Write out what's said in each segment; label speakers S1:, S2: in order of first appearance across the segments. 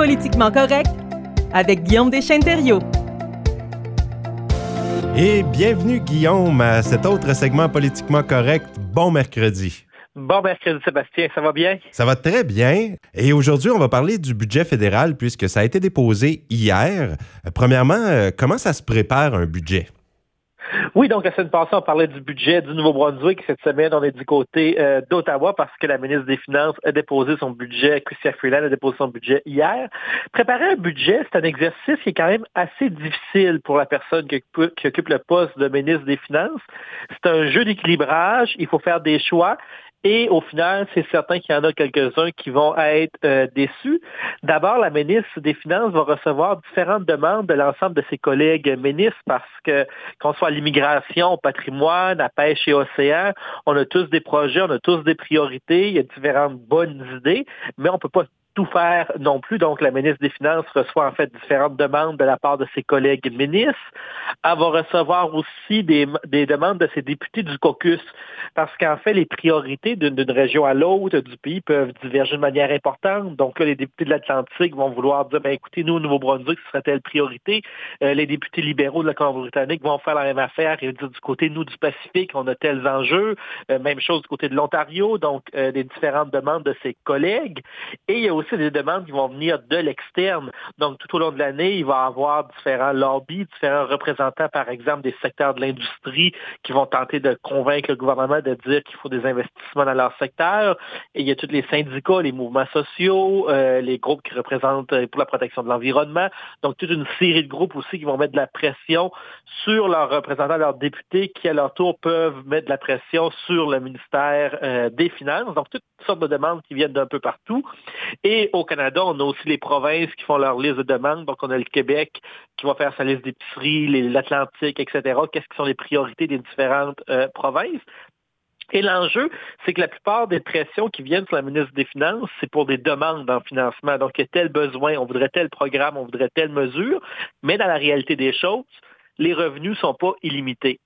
S1: Politiquement correct avec Guillaume Deschênes-Thériault.
S2: Et bienvenue Guillaume à cet autre segment politiquement correct. Bon mercredi.
S3: Bon mercredi Sébastien, ça va bien?
S2: Ça va très bien. Et aujourd'hui, on va parler du budget fédéral puisque ça a été déposé hier. Premièrement, euh, comment ça se prépare un budget?
S3: Oui, donc la semaine passée, on parlait du budget du Nouveau-Brunswick. Cette semaine, on est du côté euh, d'Ottawa parce que la ministre des Finances a déposé son budget, Chrystia Freeland a déposé son budget hier. Préparer un budget, c'est un exercice qui est quand même assez difficile pour la personne qui occupe le poste de ministre des Finances. C'est un jeu d'équilibrage, il faut faire des choix. Et au final, c'est certain qu'il y en a quelques-uns qui vont être euh, déçus. D'abord, la ministre des Finances va recevoir différentes demandes de l'ensemble de ses collègues ministres parce que, qu'on soit à l'immigration, au patrimoine, à pêche et océan, on a tous des projets, on a tous des priorités, il y a différentes bonnes idées, mais on ne peut pas faire non plus. Donc, la ministre des Finances reçoit en fait différentes demandes de la part de ses collègues ministres. Elle va recevoir aussi des, demandes de ses députés du caucus, parce qu'en fait, les priorités d'une région à l'autre du pays peuvent diverger de manière importante. Donc là, les députés de l'Atlantique vont vouloir dire, ben, écoutez, nous, au Nouveau-Brunswick, ce serait telle priorité. Euh, les députés libéraux de la Colombie-Britannique vont faire la même affaire et dire du côté, nous, du Pacifique, on a tels enjeux. Euh, même chose du côté de l'Ontario, donc euh, des différentes demandes de ses collègues. Et il y a aussi des demandes qui vont venir de l'externe. Donc, tout au long de l'année, il va y avoir différents lobbies, différents représentants, par exemple, des secteurs de l'industrie qui vont tenter de convaincre le gouvernement de dire qu'il faut des investissements dans leur secteur. Et il y a tous les syndicats, les mouvements sociaux, euh, les groupes qui représentent euh, pour la protection de l'environnement. Donc, toute une série de groupes aussi qui vont mettre de la pression sur leurs représentants, leurs députés, qui à leur tour peuvent mettre de la pression sur le ministère euh, des Finances. Donc, sortes de demandes qui viennent d'un peu partout. Et au Canada, on a aussi les provinces qui font leur liste de demandes. Donc, on a le Québec qui va faire sa liste d'épicerie, l'Atlantique, etc. Qu'est-ce qui sont les priorités des différentes euh, provinces? Et l'enjeu, c'est que la plupart des pressions qui viennent sur la ministre des Finances, c'est pour des demandes en financement. Donc, il y a tel besoin, on voudrait tel programme, on voudrait telle mesure, mais dans la réalité des choses, les revenus ne sont pas illimités.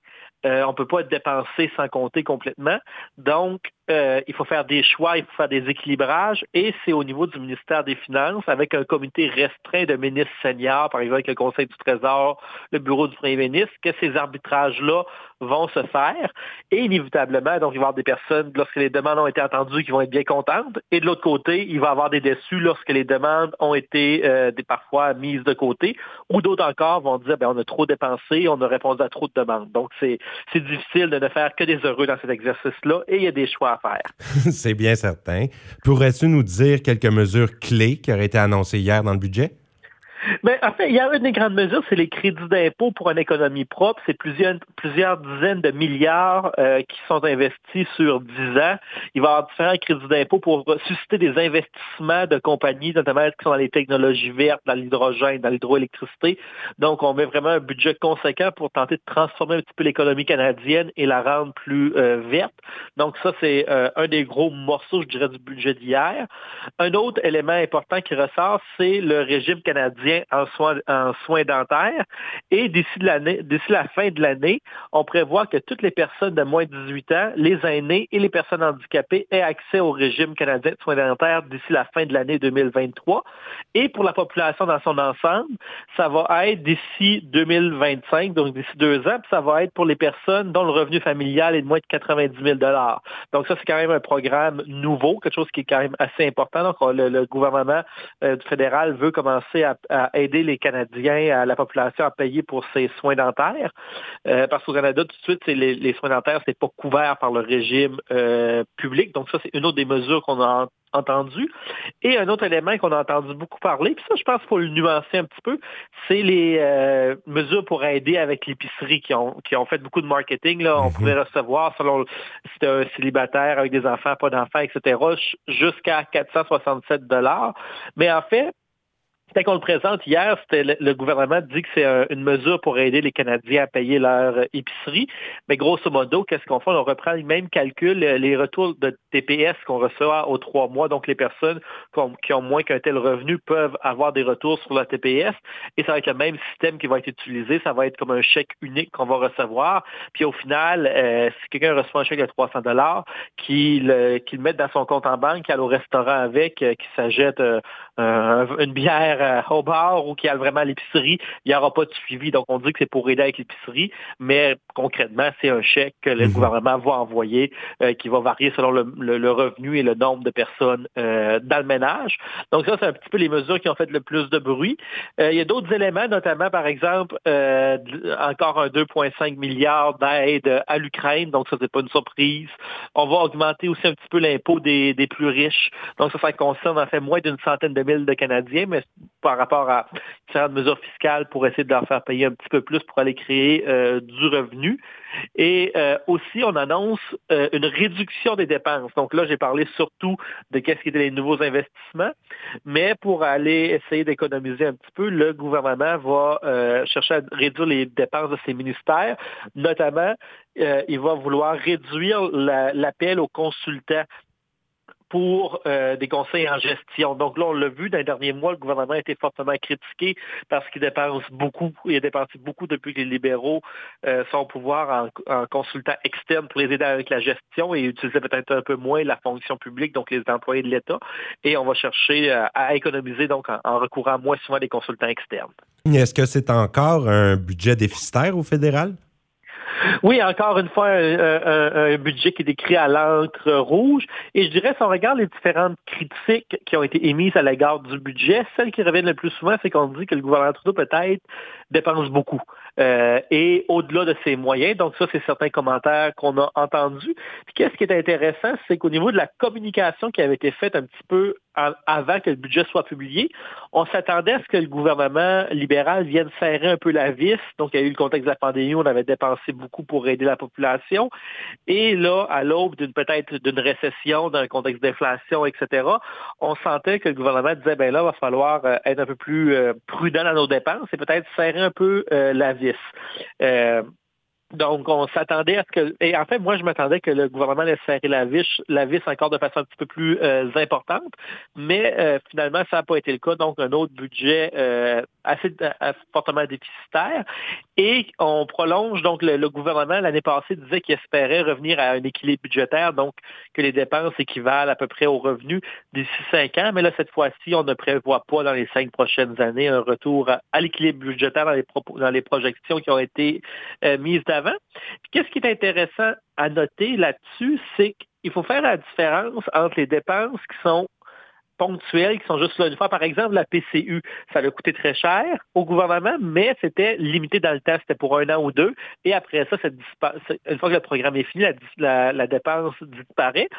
S3: Euh, on ne peut pas être dépensé sans compter complètement. Donc, euh, il faut faire des choix, il faut faire des équilibrages, et c'est au niveau du ministère des Finances, avec un comité restreint de ministres seniors, par exemple avec le Conseil du Trésor, le Bureau du Premier ministre, que ces arbitrages-là vont se faire. Et inévitablement, donc, il va y avoir des personnes, lorsque les demandes ont été entendues, qui vont être bien contentes, et de l'autre côté, il va y avoir des déçus lorsque les demandes ont été euh, parfois mises de côté, ou d'autres encore vont dire, ben, on a trop dépensé, on a répondu à trop de demandes. Donc, c'est difficile de ne faire que des heureux dans cet exercice-là, et il y a des choix
S2: C'est bien certain. Pourrais-tu nous dire quelques mesures clés qui auraient été annoncées hier dans le budget?
S3: Mais en fait, il y a une des grandes mesures, c'est les crédits d'impôt pour une économie propre. C'est plusieurs, plusieurs dizaines de milliards euh, qui sont investis sur 10 ans. Il va y avoir différents crédits d'impôt pour susciter des investissements de compagnies, notamment qui sont dans les technologies vertes, dans l'hydrogène, dans l'hydroélectricité. Donc, on met vraiment un budget conséquent pour tenter de transformer un petit peu l'économie canadienne et la rendre plus euh, verte. Donc, ça, c'est euh, un des gros morceaux, je dirais, du budget d'hier. Un autre élément important qui ressort, c'est le régime canadien en soins, en soins dentaires. Et d'ici la fin de l'année, on prévoit que toutes les personnes de moins de 18 ans, les aînés et les personnes handicapées aient accès au régime canadien de soins dentaires d'ici la fin de l'année 2023. Et pour la population dans son ensemble, ça va être d'ici 2025, donc d'ici deux ans, puis ça va être pour les personnes dont le revenu familial est de moins de 90 000 Donc ça, c'est quand même un programme nouveau, quelque chose qui est quand même assez important. Donc le, gouvernement euh, fédéral veut commencer à les Canadiens, à la population à payer pour ses soins dentaires. Euh, parce qu'au Canada, tout de suite, les, les, soins dentaires, c'est pas couvert par le régime euh, public. Donc ça, c'est une autre des mesures qu'on a entendu. Et un autre élément qu'on a entendu beaucoup parler, puis ça, je pense qu'il faut le nuancer un petit peu, c'est les euh, mesures pour aider avec l'épicerie qui ont, qui ont fait beaucoup de marketing. Là. On mhm. pouvait recevoir, selon si c'était un célibataire avec des enfants, pas d'enfants, etc., jusqu'à 467 dollars. Mais en fait, quand on le présente hier, c'était le, gouvernement dit que c'est une mesure pour aider les Canadiens à payer leur euh, épicerie. Mais grosso modo, qu'est-ce qu'on fait? On reprend le même calcul, euh, les retours de TPS qu'on reçoit aux trois mois. Donc, les personnes qui ont, moins qu'un tel revenu peuvent avoir des retours sur la TPS. Et ça va être le même système qui va être utilisé. Ça va être comme un chèque unique qu'on va recevoir. Puis au final, euh, si quelqu'un reçoit un chèque de 300 dollars, qu'il le mette dans son compte en banque, qu'il aille au restaurant avec, qu'il s'achète une bière euh, au bar ou qui a vraiment l'épicerie, il n'y aura pas de suivi. Donc, on dit que c'est pour aider avec l'épicerie, mais concrètement, c'est un chèque que le mhm. gouvernement va envoyer euh, qui va varier selon le, revenu et le nombre de personnes euh, dans le ménage. Donc, ça, c'est un petit peu les mesures qui ont fait le plus de bruit. il y a d'autres éléments, notamment, par exemple, encore un 2,5 milliards d'aide à l'Ukraine. Donc, ça, c'est pas une surprise. On va augmenter aussi un petit peu l'impôt des, des plus riches. Donc, ça, ça concerne en fait moins d'une centaine de de Canadiens, mais par rapport à différentes mesures fiscales pour essayer de leur faire payer un petit peu plus pour aller créer euh, du revenu. Et euh, aussi, on annonce euh, une réduction des dépenses. Donc là, j'ai parlé surtout de qu'est-ce qui étaient les nouveaux investissements, mais pour aller essayer d'économiser un petit peu, le gouvernement va chercher à réduire les dépenses de ses ministères, notamment il va vouloir réduire l'appel aux consultants pour euh, des conseils en gestion. Donc là, on l'a vu dans les derniers mois, le gouvernement a été fortement critiqué parce qu'il dépense beaucoup, il a dépensé beaucoup depuis que les libéraux euh, sont au pouvoir en, consultant externe pour les aider avec la gestion et utiliser peut-être un peu moins la fonction publique, donc les employés de l'État. Et on va chercher euh, à économiser donc en, en recourant moins souvent des consultants externes.
S2: Est-ce que c'est encore un budget déficitaire au fédéral?
S3: Oui, encore une fois, un, budget qui est décrit à l'encre rouge. Et je dirais, si on regarde les différentes critiques qui ont été émises à l'égard du budget, celle qui revient le plus souvent, c'est qu'on dit que le gouvernement Trudeau peut-être dépense beaucoup. Euh, et au-delà de ses moyens. Donc ça, c'est certains commentaires qu'on a entendus. Puis qu'est-ce qui est intéressant, c'est qu'au niveau de la communication qui avait été faite un petit peu avant que le budget soit publié, on s'attendait à ce que le gouvernement libéral vienne serrer un peu la vis. Donc, il y a eu le contexte de la pandémie, on avait dépensé beaucoup pour aider la population. Et là, à l'aube d'une peut-être d'une récession, d'un contexte d'inflation, etc., on sentait que le gouvernement disait, ben là, il va falloir euh, être un peu plus euh, prudent dans nos dépenses et peut-être serrer un peu euh, la vis. Donc, on s'attendait à ce que... Et en fait, moi, je m'attendais que le gouvernement laisse serrer la vis, la vis encore de façon un petit peu plus euh, importante, mais euh, finalement, ça n'a pas été le cas. Donc, un autre budget euh, assez fortement déficitaire. Et on prolonge, donc, le, gouvernement, l'année passée, disait qu'il espérait revenir à un équilibre budgétaire, donc que les dépenses équivalent à peu près aux revenus d'ici cinq ans. Mais là, cette fois-ci, on ne prévoit pas dans les cinq prochaines années un retour à, l'équilibre budgétaire dans les, dans les projections qui ont été mises d'avant Qu'est-ce qui est intéressant à noter là-dessus, c'est qu'il faut faire la différence entre les dépenses qui sont ponctuelles, qui sont juste là une fois. Par exemple, la PCU, ça a coûté très cher au gouvernement, mais c'était limité dans le temps, c'était pour un an ou deux. Et après ça, une fois que le programme est fini, la, dépense disparaît.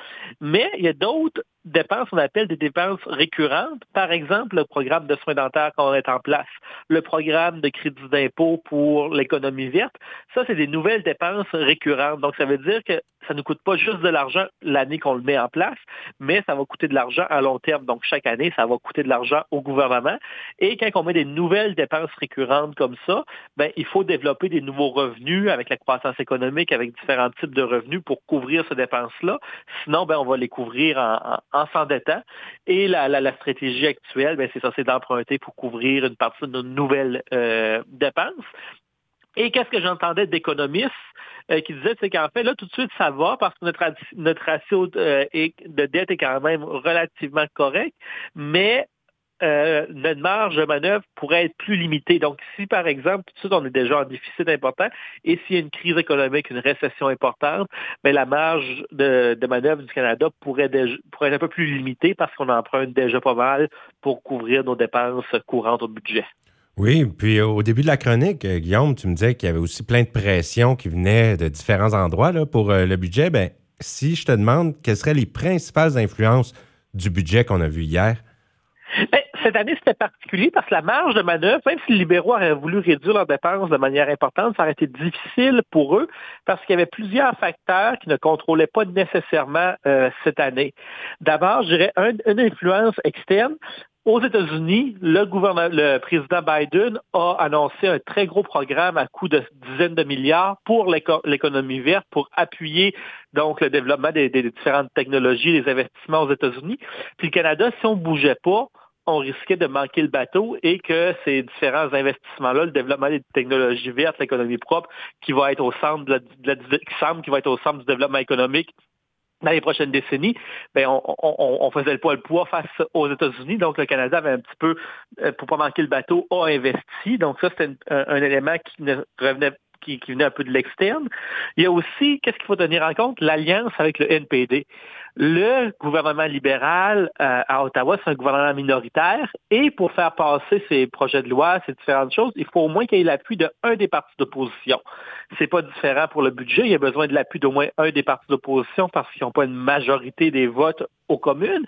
S3: Mais il y a d'autres dépenses, on appelle des dépenses récurrentes. Par exemple, le programme de soins dentaires qu'on est en place, le programme de crédit d'impôt pour l'économie verte. Ça, c'est des nouvelles dépenses récurrentes. Donc, ça veut dire que ça ne coûte pas juste de l'argent l'année qu'on le met en place, mais ça va coûter de l'argent à long terme. Donc, chaque année, ça va coûter de l'argent au gouvernement. Et quand on met des nouvelles dépenses récurrentes comme ça, ben, il faut développer des nouveaux revenus avec la croissance économique, avec différents types de revenus pour couvrir ces dépenses-là. Sinon, ben, on va les couvrir en en s'endettant. Et la, stratégie actuelle, ben, c'est ça, c'est d'emprunter pour couvrir une partie de nos nouvelles euh, dépenses. Et qu'est-ce que j'entendais d'économistes euh, qui disaient, c'est qu'en fait, là, tout de suite, ça va parce que notre, notre ratio euh, de dette est quand même relativement correct, mais euh, notre marge de manœuvre pourrait être plus limitée. Donc, si par exemple, tout de suite, on est déjà en déficit important, et s'il y a une crise économique, une récession importante, mais la marge de, manœuvre du Canada pourrait, pourrait être un peu plus limitée parce qu'on emprunte déjà pas mal pour couvrir nos dépenses courantes au budget.
S2: Oui, puis au début de la chronique, euh, Guillaume, tu me disais qu'il y avait aussi plein de pressions qui venaient de différents endroits là, pour euh, le budget. Ben, si je te demande quelles seraient les principales influences du budget qu'on a vu hier?
S3: Ben, cette année, c'était particulier parce que la marge de manœuvre, même si les libéraux auraient voulu réduire leurs dépenses de manière importante, ça aurait été difficile pour eux parce qu'il y avait plusieurs facteurs qui ne contrôlaient pas nécessairement euh, cette année. D'abord, je dirais une influence externe, Aux États-Unis, le, le président Biden a annoncé un très gros programme à coût de dizaines de milliards pour l'économie verte, pour appuyer donc le développement des, différentes technologies, les investissements aux États-Unis. Puis le Canada, si on ne bougeait pas, on risquait de manquer le bateau et que ces différents investissements-là, le développement des technologies vertes, l'économie propre, qui va être au centre de la, qui semble qui va être au centre du développement économique dans les prochaines décennies, ben on, faisait le poids le poids face aux États-Unis. Donc, le Canada avait un petit peu, euh, pour pas manquer le bateau, a investi. Donc, ça, c'était un, élément qui ne revenait qui, qui venait un peu de l'externe. Il y a aussi, qu'est-ce qu'il faut tenir en compte? L'alliance avec le NPD. Le gouvernement libéral euh, à Ottawa, c'est un gouvernement minoritaire et pour faire passer ces projets de loi, ces différentes choses, il faut au moins qu'il y ait l'appui d'un des partis d'opposition. C'est pas différent pour le budget. Il y a besoin de l'appui d'au moins un des partis d'opposition parce qu'ils n'ont pas une majorité des votes aux communes.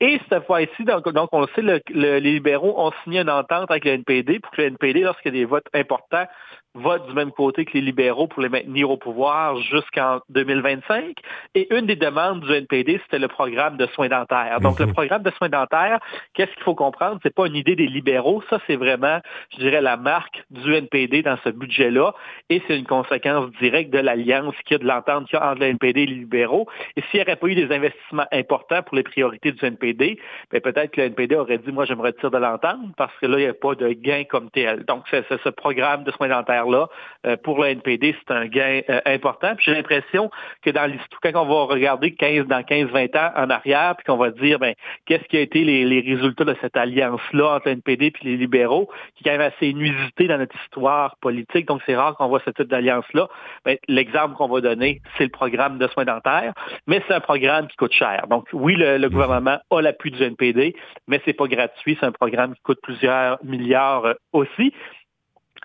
S3: Et cette fois-ci, donc, on le sait, les libéraux ont signé une entente avec le NPD pour que le NPD, lorsqu'il y a des votes importants, vote du même côté que les libéraux pour les maintenir au pouvoir jusqu'en 2025. Et une des demandes du NPD, c'était le programme de soins dentaires. Donc, le mhm. programme de soins dentaires, qu'est-ce qu'il faut comprendre? C'est pas une idée des libéraux. Ça, c'est vraiment, je dirais, la marque du NPD dans ce budget-là. Et c'est une conséquence directe de l'alliance qu'il y a de l'entente qu'il y a entre le NPD et les libéraux. Et s'il n'y aurait pas eu des investissements importants pour les priorités du NPD, ben, peut-être que le NPD aurait dit, moi, je me retire de l'entente parce que là, il n'y a pas de gain comme tel. Donc, c'est ce programme de soins dentaires là euh, pour le NPD, c'est un gain euh, important. J'ai l'impression que dans l'histoire, quand on va regarder 15, dans 15-20 ans en arrière, puis qu'on va dire ben, qu'est-ce qui a été les, résultats de cette alliance-là entre le NPD et les libéraux, qui est quand même assez inusité dans notre histoire politique, donc c'est rare qu'on voit ce type d'alliance-là. Ben, l'exemple qu'on va donner, c'est le programme de soins dentaires, mais c'est un programme qui coûte cher. Donc oui, le, le gouvernement a l'appui du NPD, mais c'est pas gratuit, c'est un programme qui coûte plusieurs milliards euh, aussi.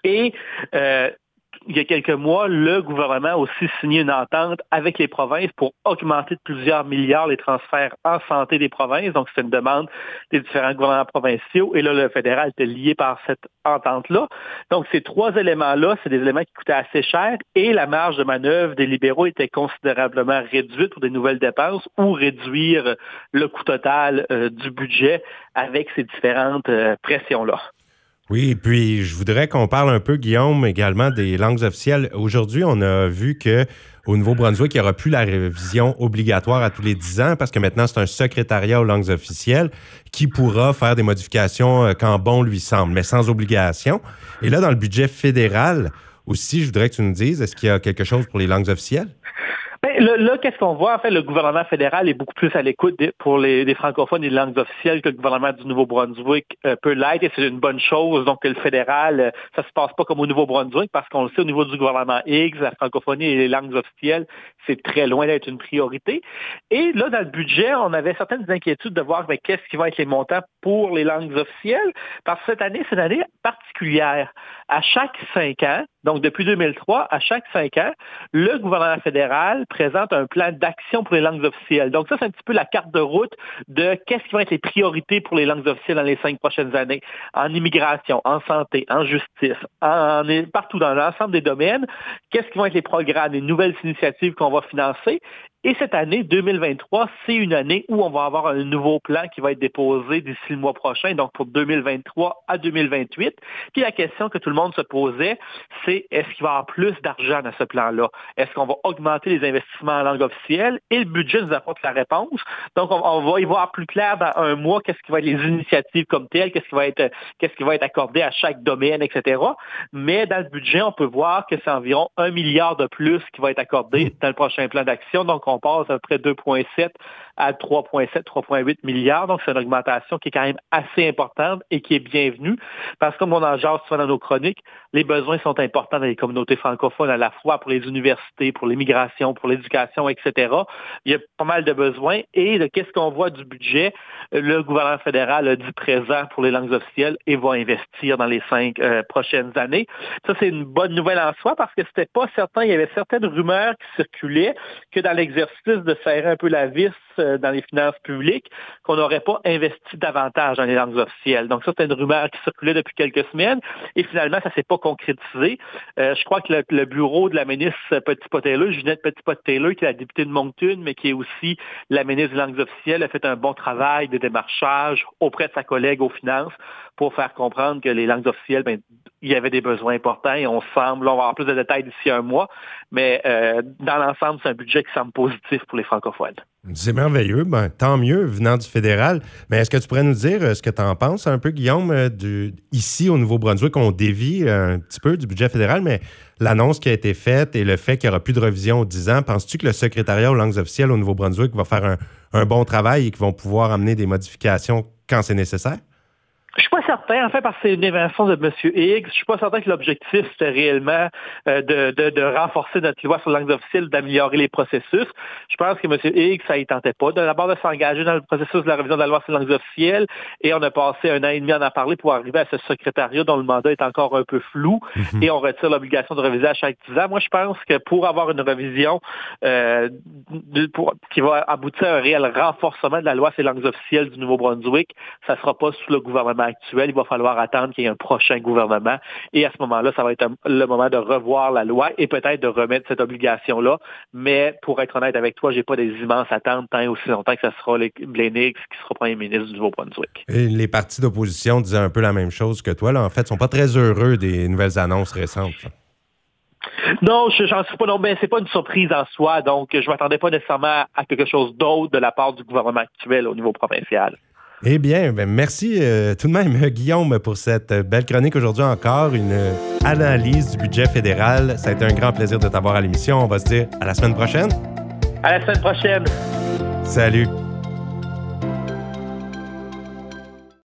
S3: Et euh, il y a quelques mois, le gouvernement a aussi signé une entente avec les provinces pour augmenter de plusieurs milliards les transferts en santé des provinces. Donc, c'est une demande des différents gouvernements provinciaux. Et là, le fédéral était lié par cette entente-là. Donc, ces trois éléments-là, c'est des éléments qui coûtaient assez cher et la marge de manœuvre des libéraux était considérablement réduite pour des nouvelles dépenses ou réduire le coût total euh, du budget avec ces différentes euh, pressions-là.
S2: Oui, puis je voudrais qu'on parle un peu, Guillaume, également des langues officielles. Aujourd'hui, on a vu que au Nouveau-Brunswick, il n'y aura plus la révision obligatoire à tous les 10 ans parce que maintenant, c'est un secrétariat aux langues officielles qui pourra faire des modifications euh, quand bon lui semble, mais sans obligation. Et là, dans le budget fédéral aussi, je voudrais que tu nous dises, est-ce qu'il y a quelque chose pour les langues officielles?
S3: Ben, là, qu'est-ce qu'on voit? En fait, le gouvernement fédéral est beaucoup plus à l'écoute pour les, francophones et les langues officielles que le gouvernement du Nouveau-Brunswick euh, peut l'être, et c'est une bonne chose. Donc, le fédéral, euh, ça se passe pas comme au Nouveau-Brunswick, parce qu'on le sait, au niveau du gouvernement X, la francophonie et les langues officielles, c'est très loin d'être une priorité. Et là, dans le budget, on avait certaines inquiétudes de voir ben, qu'est-ce qui va être les montants pour les langues officielles, parce que cette année, c'est une année particulière. À chaque cinq ans, donc depuis 2003, à chaque cinq ans, le gouvernement fédéral présente un plan d'action pour les langues officielles. Donc ça, c'est un petit peu la carte de route de qu'est-ce qui va être les priorités pour les langues officielles dans les cinq prochaines années, en immigration, en santé, en justice, partout dans l'ensemble des domaines. Qu'est-ce qui vont être les programmes, les nouvelles initiatives qu'on va financer? Et cette année, 2023, c'est une année où on va avoir un nouveau plan qui va être déposé d'ici le mois prochain, donc pour 2023 à 2028. Puis la question que tout le monde se posait, c'est est-ce qu'il va y avoir plus d'argent dans ce plan-là? Est-ce qu'on va augmenter les investissements en langue officielle? Et le budget nous apporte la réponse. Donc, on, va y voir plus clair dans un mois qu'est-ce qui va être les initiatives comme telles, qu'est-ce qui va être, qu'est-ce qui va être accordé à chaque domaine, etc. Mais dans le budget, on peut voir que c'est environ un milliard de plus qui va être accordé dans le prochain plan d'action. Donc, on passe à près 2,7 à 3,7, 3,8 milliards. Donc, c'est une augmentation qui est quand même assez importante et qui est bienvenue parce que comme on en jase souvent dans nos chroniques, les besoins sont importants dans les communautés francophones à la fois pour les universités, pour l'immigration, pour l'éducation, etc. Il y a pas mal de besoins et qu'est-ce qu'on voit du budget? Le gouvernement fédéral a dit présent pour les langues officielles et va investir dans les cinq euh, prochaines années. Ça, c'est une bonne nouvelle en soi parce que c'était pas certain. Il y avait certaines rumeurs qui circulaient que dans l'exercice de serrer un peu la vis dans les finances publiques qu'on n'aurait pas investi davantage dans les langues officielles. Donc ça, c'était une rumeur qui circulait depuis quelques semaines et finalement, ça s'est pas concrétisé. Euh, je crois que le, bureau de la ministre Petit-Pot-Taylor, Ginette Petit-Pot-Taylor, qui est la députée de Moncton, mais qui est aussi la ministre des langues officielles, a fait un bon travail de démarchage auprès de sa collègue aux finances pour faire comprendre que les langues officielles, ben, il y avait des besoins importants et on semble, on va avoir plus de détails d'ici un mois, mais euh, dans l'ensemble, c'est un budget qui semble positif pour les francophones.
S2: C'est merveilleux, ben, tant mieux venant du fédéral. Mais est-ce que tu pourrais nous dire euh, ce que tu en penses un peu, Guillaume, euh, ici au Nouveau-Brunswick, on dévie un petit peu du budget fédéral, mais l'annonce qui a été faite et le fait qu'il n'y aura plus de revision aux 10 ans, penses-tu que le secrétariat aux langues officielles au Nouveau-Brunswick va faire un, un bon travail et qu'ils vont pouvoir amener des modifications quand c'est nécessaire?
S3: Je suis pas certain, en fait, parce que c'est une invention de M. Higgs, je suis pas certain que l'objectif, c'était réellement euh, de, de, de, renforcer notre loi sur la langue officielle, d'améliorer les processus. Je pense que M. Higgs, ça ne tentait pas. D'abord de s'engager dans le processus de la révision de la loi sur la langue officielle, et on a passé un an et demi à en parler pour arriver à ce secrétariat dont le mandat est encore un peu flou, mhm. et on retire l'obligation de réviser à chaque 10 ans. Moi, je pense que pour avoir une révision euh, qui va aboutir à un réel renforcement de la loi sur les langues officielles du Nouveau-Brunswick, ça ne sera pas sous le gouvernement actuel. Il va falloir attendre qu'il y ait un prochain gouvernement. Et à ce moment-là, ça va être le moment de revoir la loi et peut-être de remettre cette obligation-là. Mais pour être honnête avec toi, j'ai pas des immenses attentes tant et aussi longtemps que ce sera Blenix qui sera premier ministre du Nouveau-Brunswick.
S2: les partis d'opposition disaient un peu la même chose que toi. Là. En fait, ils sont pas très heureux des nouvelles annonces récentes.
S3: Non, je n'en suis pas. Non, mais c'est pas une surprise en soi. Donc, je m'attendais pas nécessairement à quelque chose d'autre de la part du gouvernement actuel au niveau provincial.
S2: Eh bien, ben, merci euh, tout de même, Guillaume, pour cette belle chronique aujourd'hui encore, une analyse du budget fédéral. Ça a été un grand plaisir de t'avoir à l'émission. On va se dire à la semaine prochaine.
S3: À la semaine prochaine.
S2: Salut.